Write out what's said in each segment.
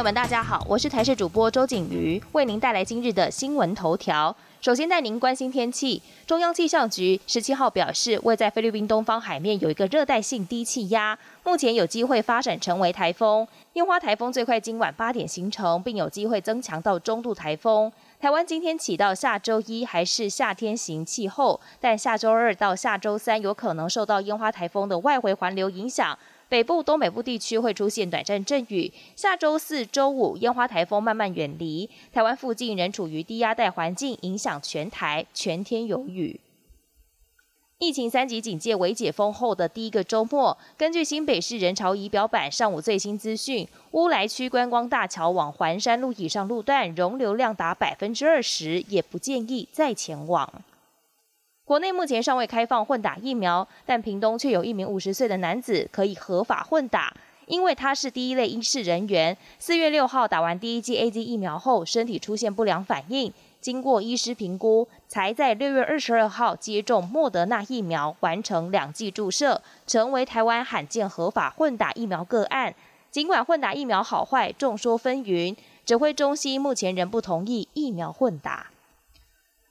朋友们，大家好，我是台视主播周景瑜，为您带来今日的新闻头条。首先带您关心天气。中央气象局十七号表示，位在菲律宾东方海面有一个热带性低气压，目前有机会发展成为台风。樱花台风最快今晚八点形成，并有机会增强到中度台风。台湾今天起到下周一还是夏天型气候，但下周二到下周三有可能受到樱花台风的外围环流影响。北部、东北部地区会出现短暂阵雨。下周四周五，烟花台风慢慢远离台湾附近，仍处于低压带环境，影响全台，全天有雨。疫情三级警戒为解封后的第一个周末，根据新北市人潮仪表板上午最新资讯，乌来区观光大桥往环山路以上路段容流量达百分之二十，也不建议再前往。国内目前尚未开放混打疫苗，但屏东却有一名五十岁的男子可以合法混打，因为他是第一类医事人员。四月六号打完第一剂 A Z 疫苗后，身体出现不良反应，经过医师评估，才在六月二十二号接种莫德纳疫苗，完成两剂注射，成为台湾罕见合法混打疫苗个案。尽管混打疫苗好坏众说纷纭，指挥中心目前仍不同意疫苗混打。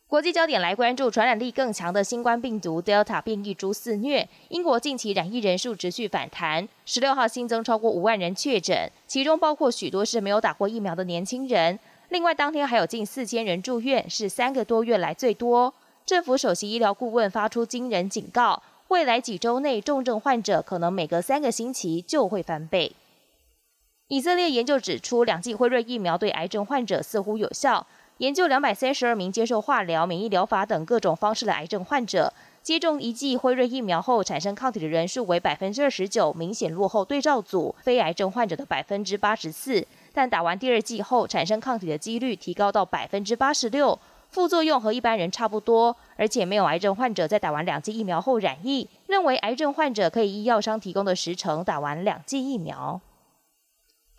国际焦点来关注传染力更强的新冠病毒 Delta 变异株肆虐。英国近期染疫人数持续反弹，十六号新增超过五万人确诊，其中包括许多是没有打过疫苗的年轻人。另外，当天还有近四千人住院，是三个多月来最多。政府首席医疗顾问发出惊人警告，未来几周内重症患者可能每隔三个星期就会翻倍。以色列研究指出，两剂辉瑞疫苗对癌症患者似乎有效。研究两百三十二名接受化疗、免疫疗法等各种方式的癌症患者，接种一剂辉瑞疫苗后产生抗体的人数为百分之二十九，明显落后对照组非癌症患者的百分之八十四。但打完第二剂后产生抗体的几率提高到百分之八十六，副作用和一般人差不多，而且没有癌症患者在打完两剂疫苗后染疫。认为癌症患者可以依药商提供的时程打完两剂疫苗。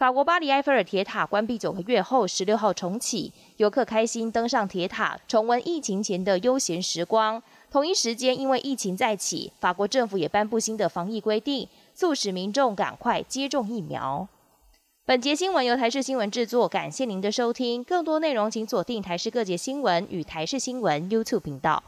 法国巴黎埃菲尔铁塔关闭九个月后，十六号重启，游客开心登上铁塔，重温疫情前的悠闲时光。同一时间，因为疫情再起，法国政府也颁布新的防疫规定，促使民众赶快接种疫苗。本节新闻由台视新闻制作，感谢您的收听。更多内容请锁定台视各节新闻与台视新闻 YouTube 频道。